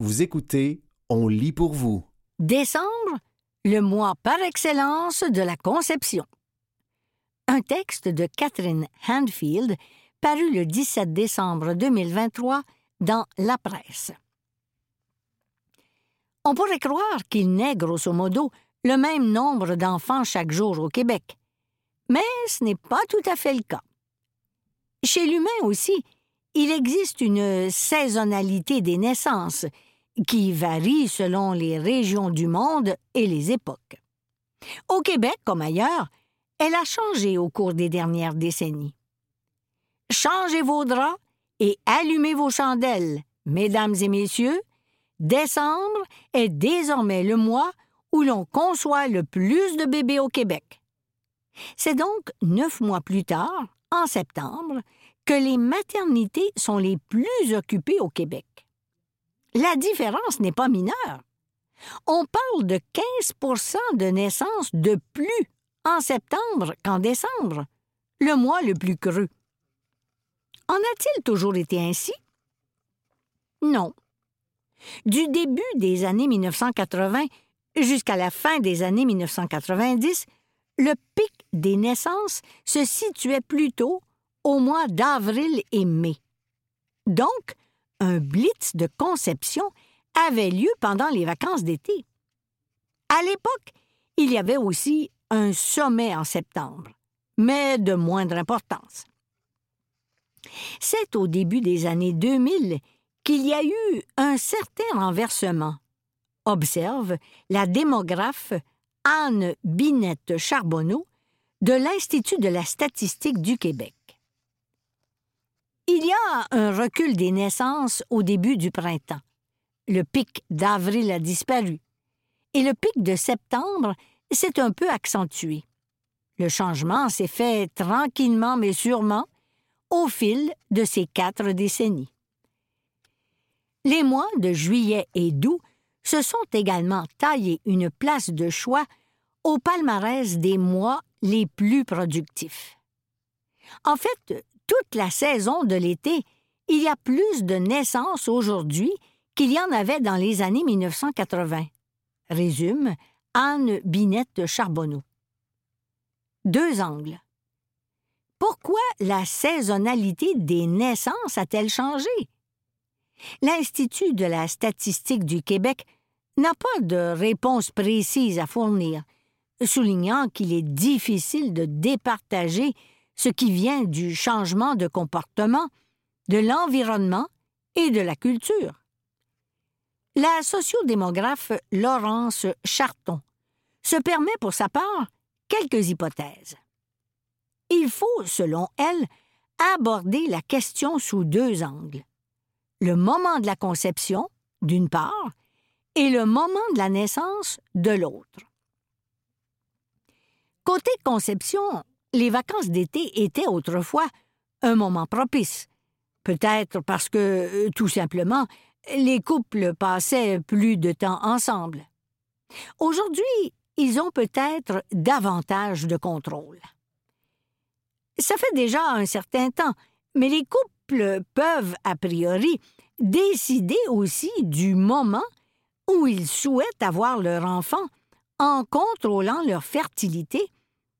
Vous écoutez On lit pour vous. Décembre, le mois par excellence de la conception. Un texte de Catherine Handfield paru le 17 décembre 2023 dans La Presse. On pourrait croire qu'il naît grosso modo le même nombre d'enfants chaque jour au Québec. Mais ce n'est pas tout à fait le cas. Chez l'humain aussi, il existe une saisonnalité des naissances qui varie selon les régions du monde et les époques. Au Québec comme ailleurs, elle a changé au cours des dernières décennies. Changez vos draps et allumez vos chandelles, mesdames et messieurs. Décembre est désormais le mois où l'on conçoit le plus de bébés au Québec. C'est donc neuf mois plus tard, en septembre, que les maternités sont les plus occupées au Québec. La différence n'est pas mineure. On parle de 15% de naissances de plus en septembre qu'en décembre, le mois le plus creux. En a-t-il toujours été ainsi? Non. Du début des années 1980 jusqu'à la fin des années 1990, le pic des naissances se situait plutôt au mois d'avril et mai. Donc, un blitz de conception avait lieu pendant les vacances d'été. À l'époque, il y avait aussi un sommet en septembre, mais de moindre importance. C'est au début des années 2000 qu'il y a eu un certain renversement, observe la démographe Anne Binette Charbonneau de l'Institut de la statistique du Québec. Il y a un recul des naissances au début du printemps. Le pic d'avril a disparu et le pic de septembre s'est un peu accentué. Le changement s'est fait tranquillement mais sûrement au fil de ces quatre décennies. Les mois de juillet et d'août se sont également taillés une place de choix au palmarès des mois les plus productifs. En fait, toute la saison de l'été, il y a plus de naissances aujourd'hui qu'il y en avait dans les années 1980, résume Anne Binette Charbonneau. Deux angles. Pourquoi la saisonnalité des naissances a-t-elle changé? L'Institut de la statistique du Québec n'a pas de réponse précise à fournir, soulignant qu'il est difficile de départager ce qui vient du changement de comportement, de l'environnement et de la culture. La sociodémographe Laurence Charton se permet pour sa part quelques hypothèses. Il faut, selon elle, aborder la question sous deux angles. Le moment de la conception, d'une part, et le moment de la naissance, de l'autre. Côté conception, les vacances d'été étaient autrefois un moment propice, peut-être parce que, euh, tout simplement, les couples passaient plus de temps ensemble. Aujourd'hui, ils ont peut-être davantage de contrôle. Ça fait déjà un certain temps, mais les couples peuvent, a priori, décider aussi du moment où ils souhaitent avoir leur enfant en contrôlant leur fertilité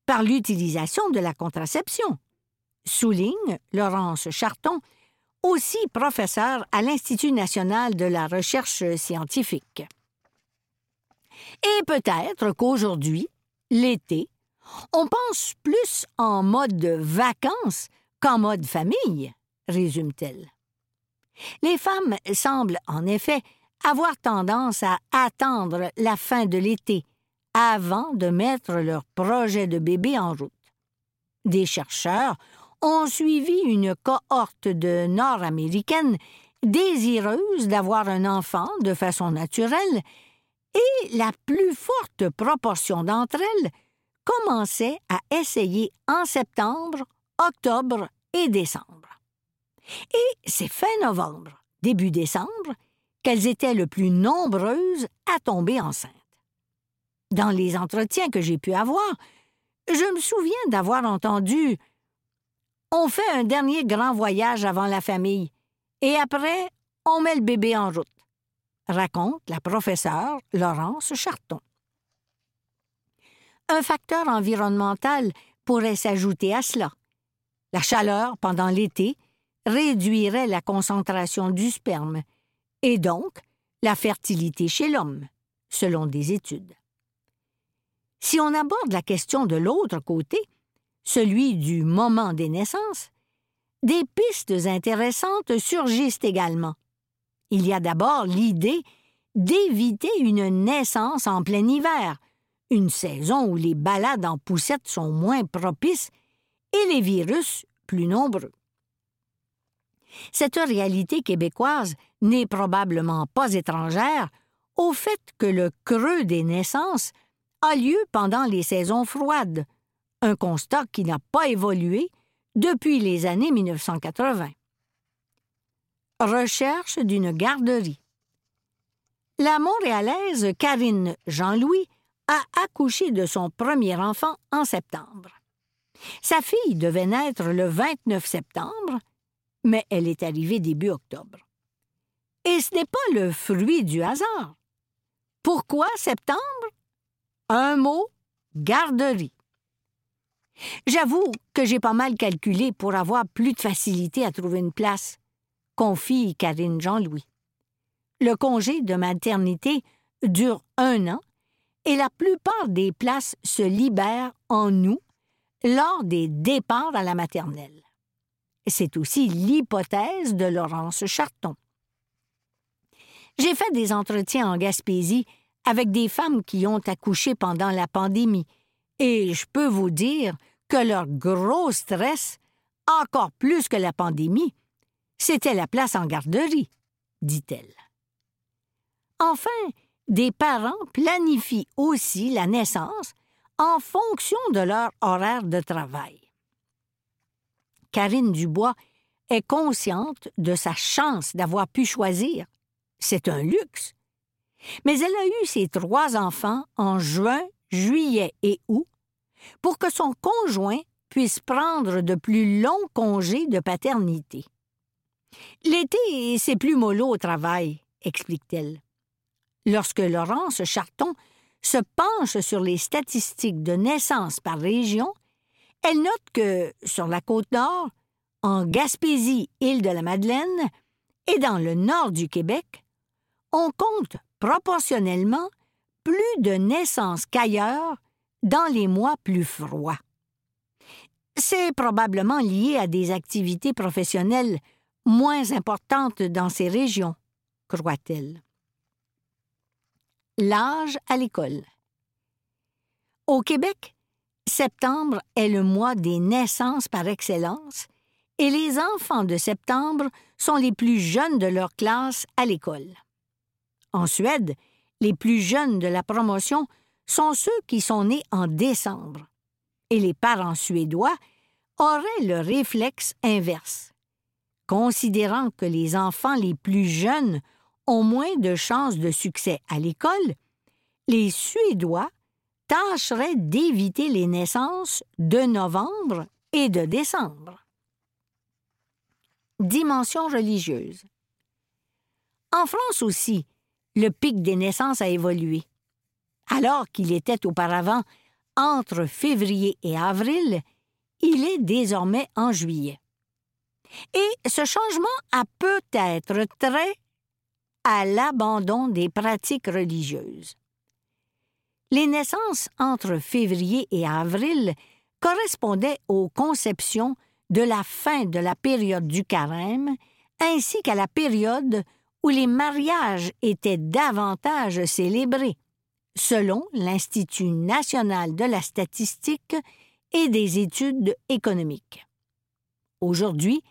par l'utilisation de la contraception, souligne Laurence Charton, aussi professeur à l'Institut national de la recherche scientifique. Et peut-être qu'aujourd'hui, l'été, on pense plus en mode vacances qu'en mode famille, résume-t-elle. Les femmes semblent, en effet, avoir tendance à attendre la fin de l'été avant de mettre leur projet de bébé en route. Des chercheurs ont suivi une cohorte de Nord-Américaines désireuses d'avoir un enfant de façon naturelle, et la plus forte proportion d'entre elles commençaient à essayer en septembre, octobre et décembre. Et c'est fin novembre, début décembre, qu'elles étaient le plus nombreuses à tomber enceintes. Dans les entretiens que j'ai pu avoir, je me souviens d'avoir entendu On fait un dernier grand voyage avant la famille, et après, on met le bébé en route. raconte la professeure Laurence Charton. Un facteur environnemental pourrait s'ajouter à cela. La chaleur pendant l'été réduirait la concentration du sperme et donc la fertilité chez l'homme, selon des études. Si on aborde la question de l'autre côté, celui du moment des naissances, des pistes intéressantes surgissent également. Il y a d'abord l'idée d'éviter une naissance en plein hiver, une saison où les balades en poussette sont moins propices et les virus plus nombreux. Cette réalité québécoise n'est probablement pas étrangère au fait que le creux des naissances a lieu pendant les saisons froides, un constat qui n'a pas évolué depuis les années 1980. Recherche d'une garderie. La Montréalaise Karine Jean-Louis a accouché de son premier enfant en septembre. Sa fille devait naître le 29 septembre, mais elle est arrivée début octobre. Et ce n'est pas le fruit du hasard. Pourquoi septembre? Un mot, garderie. J'avoue que j'ai pas mal calculé pour avoir plus de facilité à trouver une place, confie Karine Jean-Louis. Le congé de maternité dure un an et la plupart des places se libèrent en août lors des départs à la maternelle. C'est aussi l'hypothèse de Laurence Charton. J'ai fait des entretiens en Gaspésie avec des femmes qui ont accouché pendant la pandémie, et je peux vous dire que leur gros stress, encore plus que la pandémie, c'était la place en garderie, dit-elle. Enfin, des parents planifient aussi la naissance en fonction de leur horaire de travail. Karine Dubois est consciente de sa chance d'avoir pu choisir. C'est un luxe. Mais elle a eu ses trois enfants en juin, juillet et août pour que son conjoint puisse prendre de plus longs congés de paternité. L'été, c'est plus mollo au travail, explique-t-elle. Lorsque Laurence Charton se penche sur les statistiques de naissance par région, elle note que, sur la côte nord, en Gaspésie, île de la Madeleine, et dans le nord du Québec, on compte proportionnellement plus de naissances qu'ailleurs dans les mois plus froids. C'est probablement lié à des activités professionnelles moins importantes dans ces régions, croit-elle. L'âge à l'école. Au Québec, septembre est le mois des naissances par excellence et les enfants de septembre sont les plus jeunes de leur classe à l'école. En Suède, les plus jeunes de la promotion sont ceux qui sont nés en décembre. Et les parents suédois auraient le réflexe inverse. Considérant que les enfants les plus jeunes ont moins de chances de succès à l'école, les Suédois tâcheraient d'éviter les naissances de novembre et de décembre. Dimension religieuse. En France aussi, le pic des naissances a évolué alors qu'il était auparavant entre février et avril, il est désormais en juillet. Et ce changement a peut-être trait à l'abandon des pratiques religieuses. Les naissances entre février et avril correspondaient aux conceptions de la fin de la période du carême ainsi qu'à la période où les mariages étaient davantage célébrés selon l'Institut national de la statistique et des études économiques. Aujourd'hui,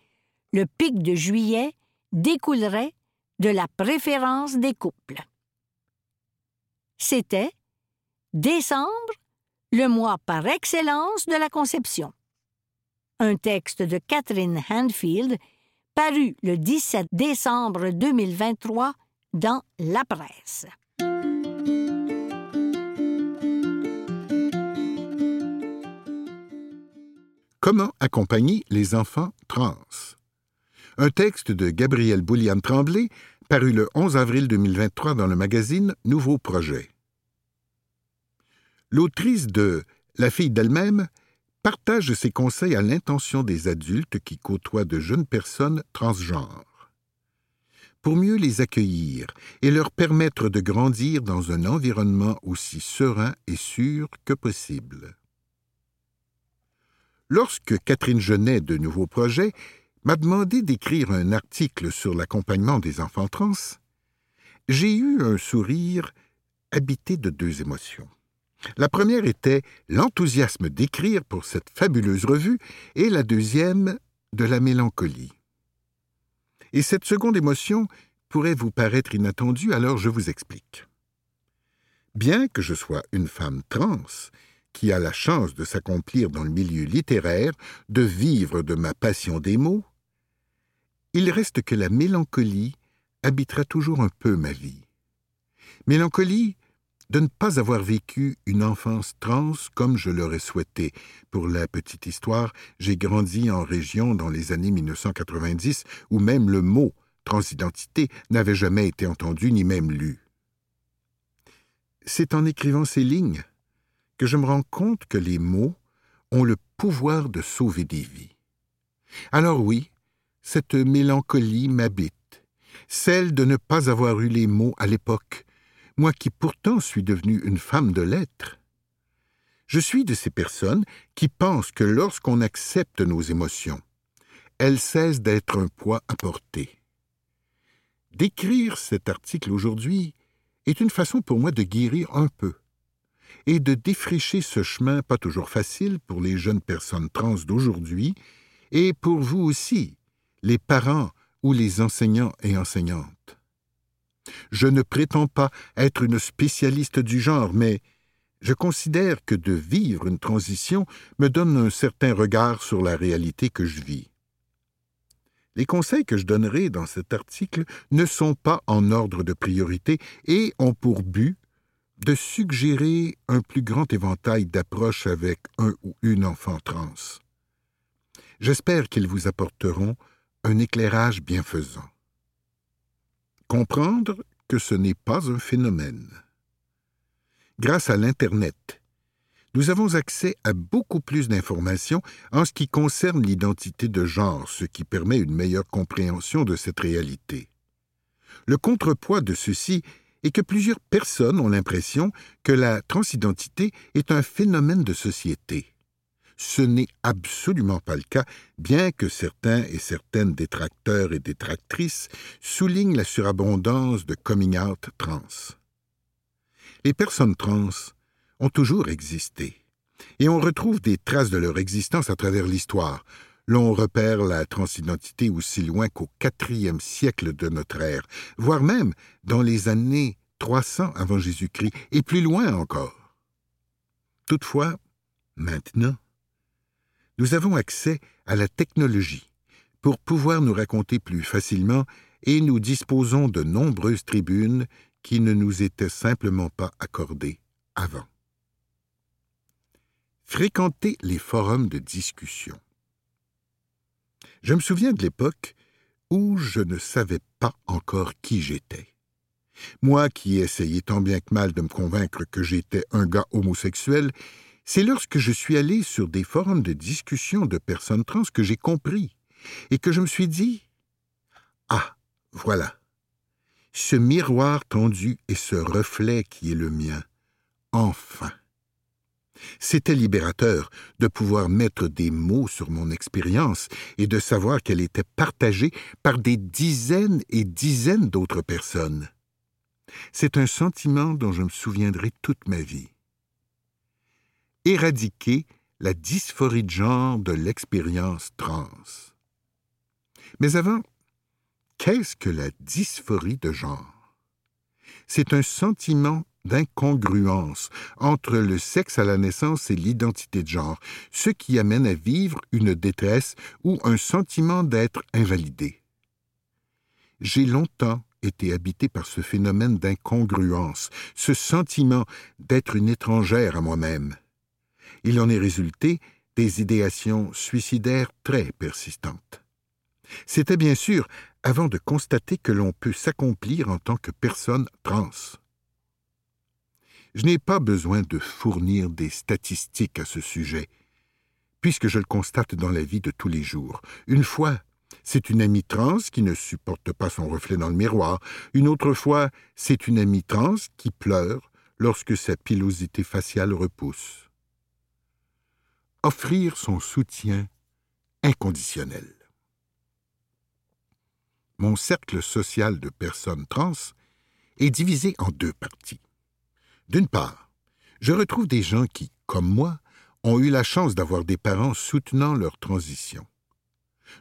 le pic de juillet découlerait de la préférence des couples. C'était décembre, le mois par excellence de la conception. Un texte de Catherine Handfield paru le 17 décembre 2023 dans La Presse. Comment accompagner les enfants trans? Un texte de Gabriel Bouliane Tremblay, paru le 11 avril 2023 dans le magazine Nouveau Projet. L'autrice de La fille d'elle-même partage ses conseils à l'intention des adultes qui côtoient de jeunes personnes transgenres. Pour mieux les accueillir et leur permettre de grandir dans un environnement aussi serein et sûr que possible. Lorsque Catherine Genet de Nouveau Projet m'a demandé d'écrire un article sur l'accompagnement des enfants trans, j'ai eu un sourire habité de deux émotions. La première était l'enthousiasme d'écrire pour cette fabuleuse revue et la deuxième de la mélancolie. Et cette seconde émotion pourrait vous paraître inattendue, alors je vous explique. Bien que je sois une femme trans, qui a la chance de s'accomplir dans le milieu littéraire, de vivre de ma passion des mots, il reste que la mélancolie habitera toujours un peu ma vie. Mélancolie de ne pas avoir vécu une enfance trans comme je l'aurais souhaité. Pour la petite histoire, j'ai grandi en région dans les années 1990 où même le mot transidentité n'avait jamais été entendu ni même lu. C'est en écrivant ces lignes que je me rends compte que les mots ont le pouvoir de sauver des vies. Alors oui, cette mélancolie m'habite, celle de ne pas avoir eu les mots à l'époque, moi qui pourtant suis devenue une femme de lettres. Je suis de ces personnes qui pensent que lorsqu'on accepte nos émotions, elles cessent d'être un poids à porter. D'écrire cet article aujourd'hui est une façon pour moi de guérir un peu et de défricher ce chemin pas toujours facile pour les jeunes personnes trans d'aujourd'hui et pour vous aussi, les parents ou les enseignants et enseignantes. Je ne prétends pas être une spécialiste du genre, mais je considère que de vivre une transition me donne un certain regard sur la réalité que je vis. Les conseils que je donnerai dans cet article ne sont pas en ordre de priorité et ont pour but de suggérer un plus grand éventail d'approches avec un ou une enfant trans. J'espère qu'ils vous apporteront un éclairage bienfaisant. Comprendre que ce n'est pas un phénomène. Grâce à l'Internet, nous avons accès à beaucoup plus d'informations en ce qui concerne l'identité de genre, ce qui permet une meilleure compréhension de cette réalité. Le contrepoids de ceci est que plusieurs personnes ont l'impression que la transidentité est un phénomène de société. Ce n'est absolument pas le cas, bien que certains et certaines détracteurs et détractrices soulignent la surabondance de coming out trans. Les personnes trans ont toujours existé, et on retrouve des traces de leur existence à travers l'histoire. L'on repère la transidentité aussi loin qu'au quatrième siècle de notre ère, voire même dans les années 300 avant Jésus-Christ, et plus loin encore. Toutefois, maintenant, nous avons accès à la technologie pour pouvoir nous raconter plus facilement et nous disposons de nombreuses tribunes qui ne nous étaient simplement pas accordées avant. Fréquenter les forums de discussion. Je me souviens de l'époque où je ne savais pas encore qui j'étais. Moi qui essayais tant bien que mal de me convaincre que j'étais un gars homosexuel c'est lorsque je suis allé sur des forums de discussion de personnes trans que j'ai compris et que je me suis dit Ah, voilà. Ce miroir tendu et ce reflet qui est le mien. Enfin. C'était libérateur de pouvoir mettre des mots sur mon expérience et de savoir qu'elle était partagée par des dizaines et dizaines d'autres personnes. C'est un sentiment dont je me souviendrai toute ma vie éradiquer la dysphorie de genre de l'expérience trans. Mais avant, qu'est-ce que la dysphorie de genre? C'est un sentiment d'incongruence entre le sexe à la naissance et l'identité de genre, ce qui amène à vivre une détresse ou un sentiment d'être invalidé. J'ai longtemps été habité par ce phénomène d'incongruence, ce sentiment d'être une étrangère à moi-même il en est résulté des idéations suicidaires très persistantes. C'était bien sûr avant de constater que l'on peut s'accomplir en tant que personne trans. Je n'ai pas besoin de fournir des statistiques à ce sujet, puisque je le constate dans la vie de tous les jours. Une fois, c'est une amie trans qui ne supporte pas son reflet dans le miroir. Une autre fois, c'est une amie trans qui pleure lorsque sa pilosité faciale repousse. Offrir son soutien inconditionnel. Mon cercle social de personnes trans est divisé en deux parties. D'une part, je retrouve des gens qui, comme moi, ont eu la chance d'avoir des parents soutenant leur transition.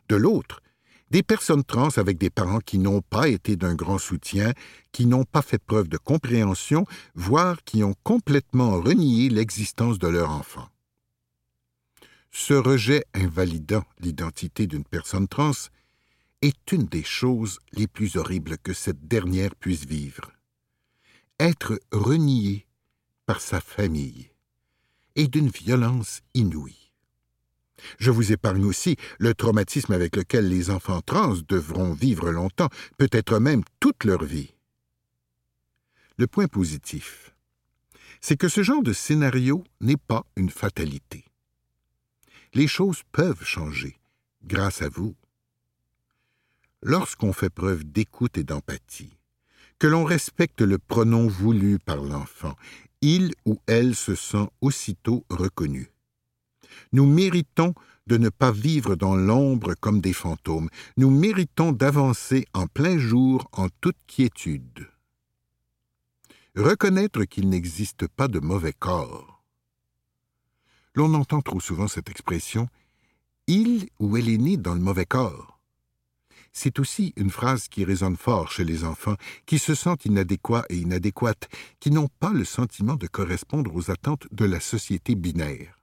De l'autre, des personnes trans avec des parents qui n'ont pas été d'un grand soutien, qui n'ont pas fait preuve de compréhension, voire qui ont complètement renié l'existence de leur enfant. Ce rejet invalidant l'identité d'une personne trans est une des choses les plus horribles que cette dernière puisse vivre être renié par sa famille et d'une violence inouïe. Je vous épargne aussi le traumatisme avec lequel les enfants trans devront vivre longtemps, peut-être même toute leur vie. Le point positif, c'est que ce genre de scénario n'est pas une fatalité. Les choses peuvent changer grâce à vous. Lorsqu'on fait preuve d'écoute et d'empathie, que l'on respecte le pronom voulu par l'enfant. Il ou elle se sent aussitôt reconnu. Nous méritons de ne pas vivre dans l'ombre comme des fantômes. Nous méritons d'avancer en plein jour en toute quiétude. Reconnaître qu'il n'existe pas de mauvais corps. L'on entend trop souvent cette expression il ou elle est né dans le mauvais corps c'est aussi une phrase qui résonne fort chez les enfants, qui se sentent inadéquats et inadéquates, qui n'ont pas le sentiment de correspondre aux attentes de la société binaire.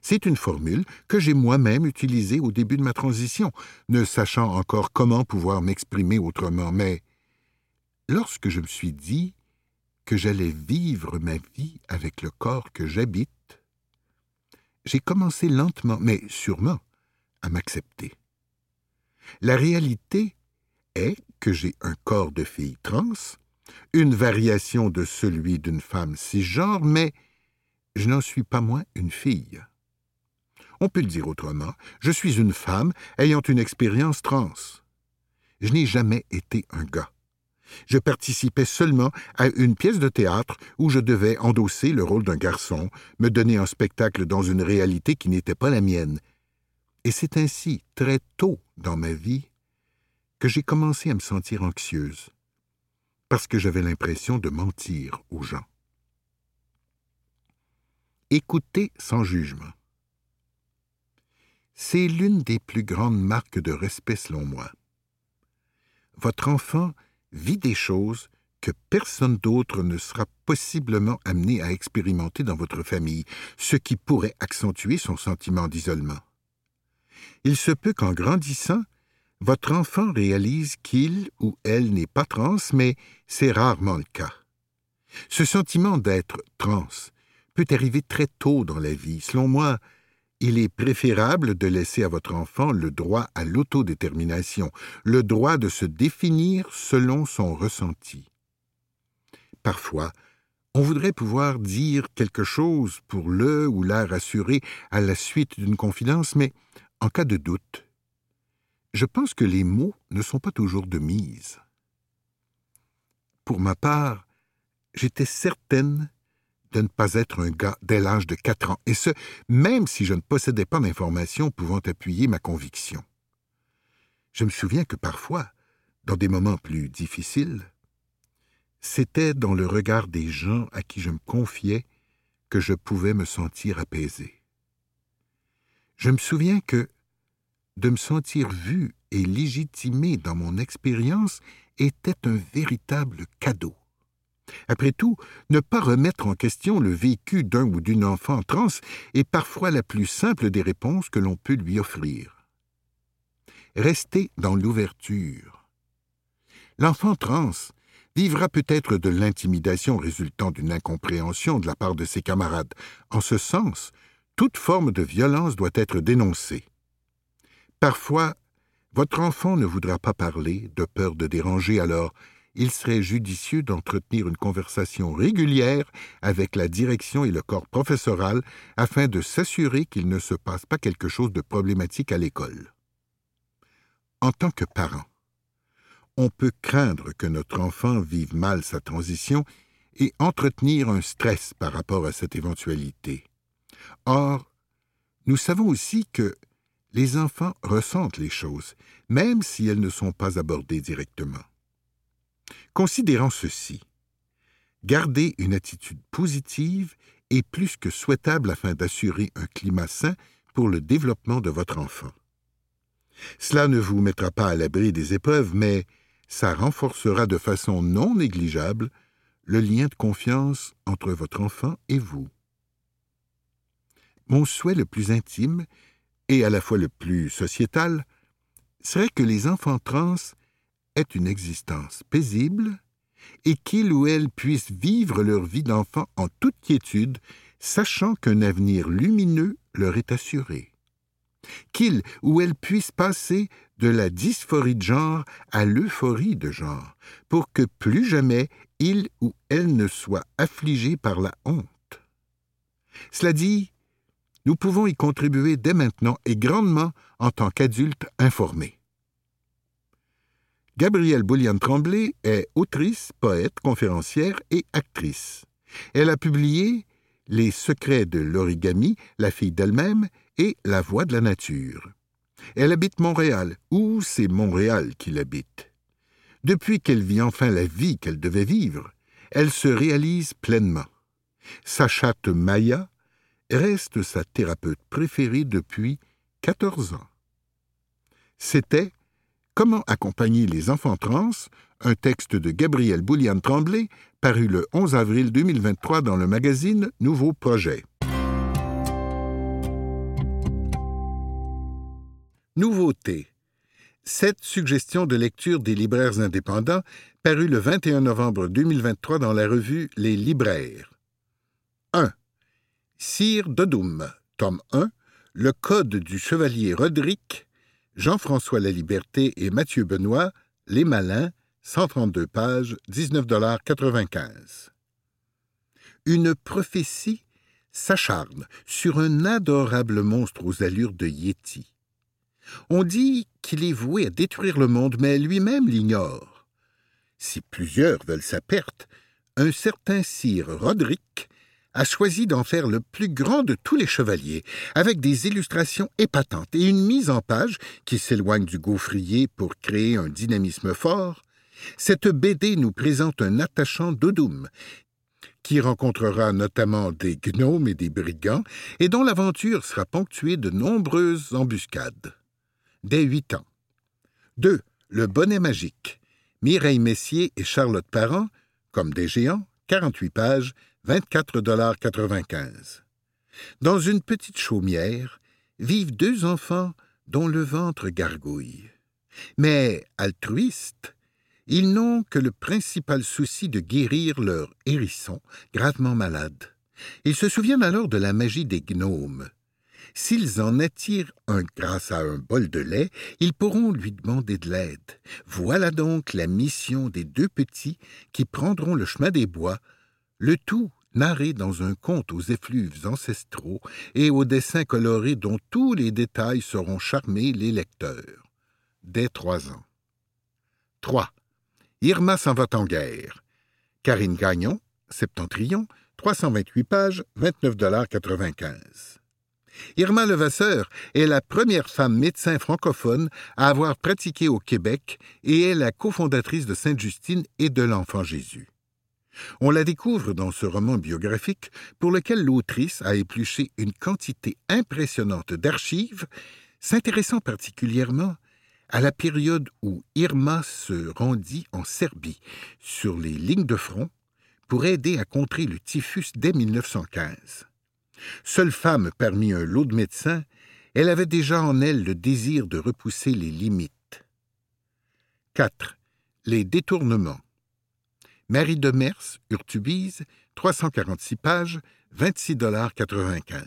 C'est une formule que j'ai moi-même utilisée au début de ma transition, ne sachant encore comment pouvoir m'exprimer autrement, mais lorsque je me suis dit que j'allais vivre ma vie avec le corps que j'habite, j'ai commencé lentement, mais sûrement, à m'accepter. La réalité est que j'ai un corps de fille trans, une variation de celui d'une femme cisgenre, mais je n'en suis pas moins une fille. On peut le dire autrement, je suis une femme ayant une expérience trans. Je n'ai jamais été un gars. Je participais seulement à une pièce de théâtre où je devais endosser le rôle d'un garçon, me donner un spectacle dans une réalité qui n'était pas la mienne, et c'est ainsi, très tôt dans ma vie, que j'ai commencé à me sentir anxieuse, parce que j'avais l'impression de mentir aux gens. Écoutez sans jugement. C'est l'une des plus grandes marques de respect selon moi. Votre enfant vit des choses que personne d'autre ne sera possiblement amené à expérimenter dans votre famille, ce qui pourrait accentuer son sentiment d'isolement il se peut qu'en grandissant, votre enfant réalise qu'il ou elle n'est pas trans, mais c'est rarement le cas. Ce sentiment d'être trans peut arriver très tôt dans la vie. Selon moi, il est préférable de laisser à votre enfant le droit à l'autodétermination, le droit de se définir selon son ressenti. Parfois, on voudrait pouvoir dire quelque chose pour le ou la rassurer à la suite d'une confidence, mais en cas de doute, je pense que les mots ne sont pas toujours de mise. Pour ma part, j'étais certaine de ne pas être un gars dès l'âge de quatre ans, et ce, même si je ne possédais pas d'informations pouvant appuyer ma conviction. Je me souviens que parfois, dans des moments plus difficiles, c'était dans le regard des gens à qui je me confiais que je pouvais me sentir apaisé. Je me souviens que de me sentir vu et légitimé dans mon expérience était un véritable cadeau. Après tout, ne pas remettre en question le vécu d'un ou d'une enfant trans est parfois la plus simple des réponses que l'on peut lui offrir. Restez dans l'ouverture. L'enfant trans vivra peut-être de l'intimidation résultant d'une incompréhension de la part de ses camarades. En ce sens, toute forme de violence doit être dénoncée. Parfois, Votre enfant ne voudra pas parler, de peur de déranger, alors il serait judicieux d'entretenir une conversation régulière avec la direction et le corps professoral afin de s'assurer qu'il ne se passe pas quelque chose de problématique à l'école. En tant que parent, on peut craindre que notre enfant vive mal sa transition et entretenir un stress par rapport à cette éventualité. Or, nous savons aussi que les enfants ressentent les choses, même si elles ne sont pas abordées directement. Considérant ceci, garder une attitude positive est plus que souhaitable afin d'assurer un climat sain pour le développement de votre enfant. Cela ne vous mettra pas à l'abri des épreuves, mais ça renforcera de façon non négligeable le lien de confiance entre votre enfant et vous. Mon souhait le plus intime, et à la fois le plus sociétal, serait que les enfants trans aient une existence paisible et qu'ils ou elles puissent vivre leur vie d'enfant en toute quiétude, sachant qu'un avenir lumineux leur est assuré. Qu'ils ou elles puissent passer de la dysphorie de genre à l'euphorie de genre, pour que plus jamais il ou elle ne soit affligé par la honte. Cela dit, nous pouvons y contribuer dès maintenant et grandement en tant qu'adultes informés. Gabrielle Bouliane-Tremblay est autrice, poète, conférencière et actrice. Elle a publié Les secrets de l'origami, La fille d'elle-même et La voix de la nature. Elle habite Montréal, ou c'est Montréal qui l'habite. Depuis qu'elle vit enfin la vie qu'elle devait vivre, elle se réalise pleinement. Sa chatte Maya reste sa thérapeute préférée depuis 14 ans. C'était Comment accompagner les enfants trans, un texte de Gabriel Bouliane Tremblay, paru le 11 avril 2023 dans le magazine Nouveau Projet. Nouveauté. Sept suggestions de lecture des libraires indépendants, paru le 21 novembre 2023 dans la revue Les Libraires. 1. Sire Dodoum, tome 1, Le Code du Chevalier Roderick, Jean-François Laliberté et Mathieu Benoît, Les Malins, 132 pages, 19,95 Une prophétie s'acharne sur un adorable monstre aux allures de Yéti. On dit qu'il est voué à détruire le monde, mais lui-même l'ignore. Si plusieurs veulent sa perte, un certain sire Roderick a choisi d'en faire le plus grand de tous les chevaliers, avec des illustrations épatantes et une mise en page qui s'éloigne du gaufrier pour créer un dynamisme fort, cette BD nous présente un attachant Dodoum, qui rencontrera notamment des gnomes et des brigands, et dont l'aventure sera ponctuée de nombreuses embuscades. Dès huit ans. 2. Le bonnet magique. Mireille Messier et Charlotte Parent, comme des géants, 48 pages, 24,95 Dans une petite chaumière vivent deux enfants dont le ventre gargouille. Mais altruistes, ils n'ont que le principal souci de guérir leur hérisson, gravement malade. Ils se souviennent alors de la magie des gnomes. S'ils en attirent un grâce à un bol de lait, ils pourront lui demander de l'aide. Voilà donc la mission des deux petits qui prendront le chemin des bois le tout narré dans un conte aux effluves ancestraux et aux dessins colorés dont tous les détails sauront charmer les lecteurs. Dès trois ans. 3. Irma s'en va en guerre. Karine Gagnon, Septentrion, 328 pages, 29,95 Irma Levasseur est la première femme médecin francophone à avoir pratiqué au Québec et est la cofondatrice de Sainte-Justine et de l'Enfant Jésus. On la découvre dans ce roman biographique pour lequel l'autrice a épluché une quantité impressionnante d'archives, s'intéressant particulièrement à la période où Irma se rendit en Serbie, sur les lignes de front, pour aider à contrer le typhus dès 1915. Seule femme parmi un lot de médecins, elle avait déjà en elle le désir de repousser les limites. 4. Les détournements. Marie de Mers, Urtubise, 346 pages, 26,95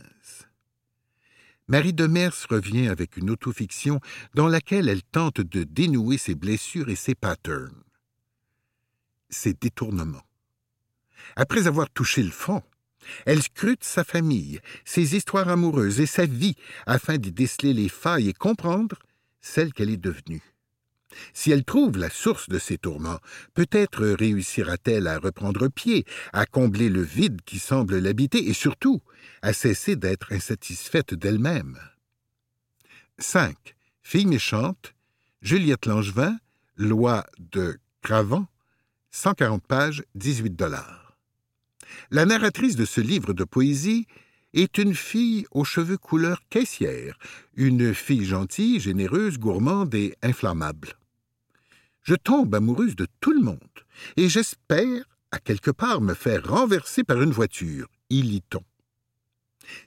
Marie Demers revient avec une autofiction dans laquelle elle tente de dénouer ses blessures et ses patterns. Ses détournements. Après avoir touché le fond, elle scrute sa famille, ses histoires amoureuses et sa vie afin d'y déceler les failles et comprendre celle qu'elle est devenue. Si elle trouve la source de ses tourments, peut-être réussira-t-elle à reprendre pied, à combler le vide qui semble l'habiter et surtout à cesser d'être insatisfaite d'elle-même. 5. Fille méchante, Juliette Langevin, Loi de Cravant, 140 pages, 18 dollars. La narratrice de ce livre de poésie est une fille aux cheveux couleur caissière, une fille gentille, généreuse, gourmande et inflammable. Je tombe amoureuse de tout le monde, et j'espère, à quelque part, me faire renverser par une voiture, y lit-on.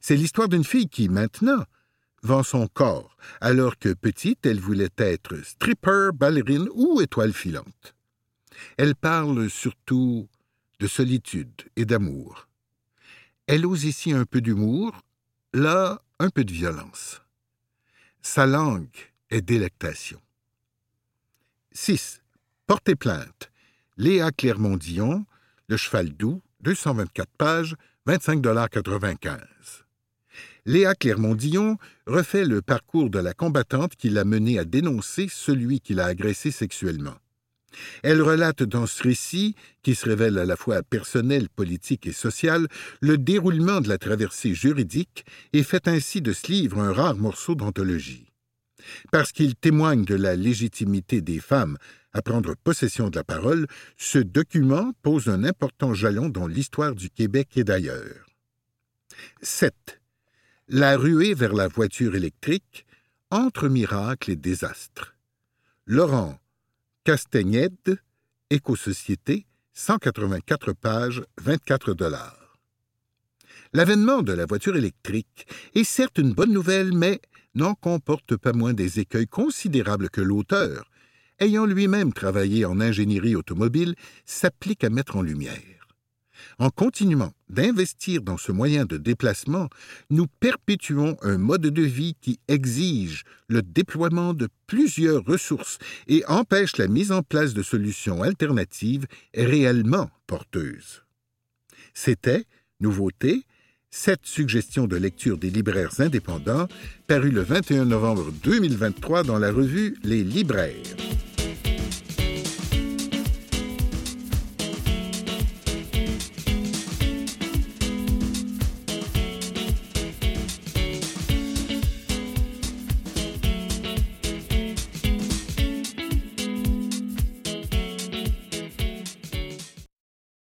C'est l'histoire d'une fille qui, maintenant, vend son corps, alors que petite, elle voulait être stripper, ballerine ou étoile filante. Elle parle surtout de solitude et d'amour. Elle ose ici un peu d'humour, là un peu de violence. Sa langue est délectation. 6. Portez plainte. Léa Clermont-Dion, Le Cheval Doux, 224 pages, 25,95 Léa Clermont-Dion refait le parcours de la combattante qui l'a menée à dénoncer celui qui l'a agressée sexuellement. Elle relate dans ce récit, qui se révèle à la fois personnel, politique et social, le déroulement de la traversée juridique et fait ainsi de ce livre un rare morceau d'anthologie. Parce qu'il témoigne de la légitimité des femmes à prendre possession de la parole, ce document pose un important jalon dans l'histoire du Québec et d'ailleurs. 7. La ruée vers la voiture électrique entre miracles et désastres. Laurent Castaignède, Éco-société, 184 pages, 24 dollars. L'avènement de la voiture électrique est certes une bonne nouvelle, mais n'en comporte pas moins des écueils considérables que l'auteur, ayant lui-même travaillé en ingénierie automobile, s'applique à mettre en lumière. En continuant d'investir dans ce moyen de déplacement, nous perpétuons un mode de vie qui exige le déploiement de plusieurs ressources et empêche la mise en place de solutions alternatives réellement porteuses. C'était, nouveauté, cette suggestion de lecture des libraires indépendants, parue le 21 novembre 2023 dans la revue Les libraires.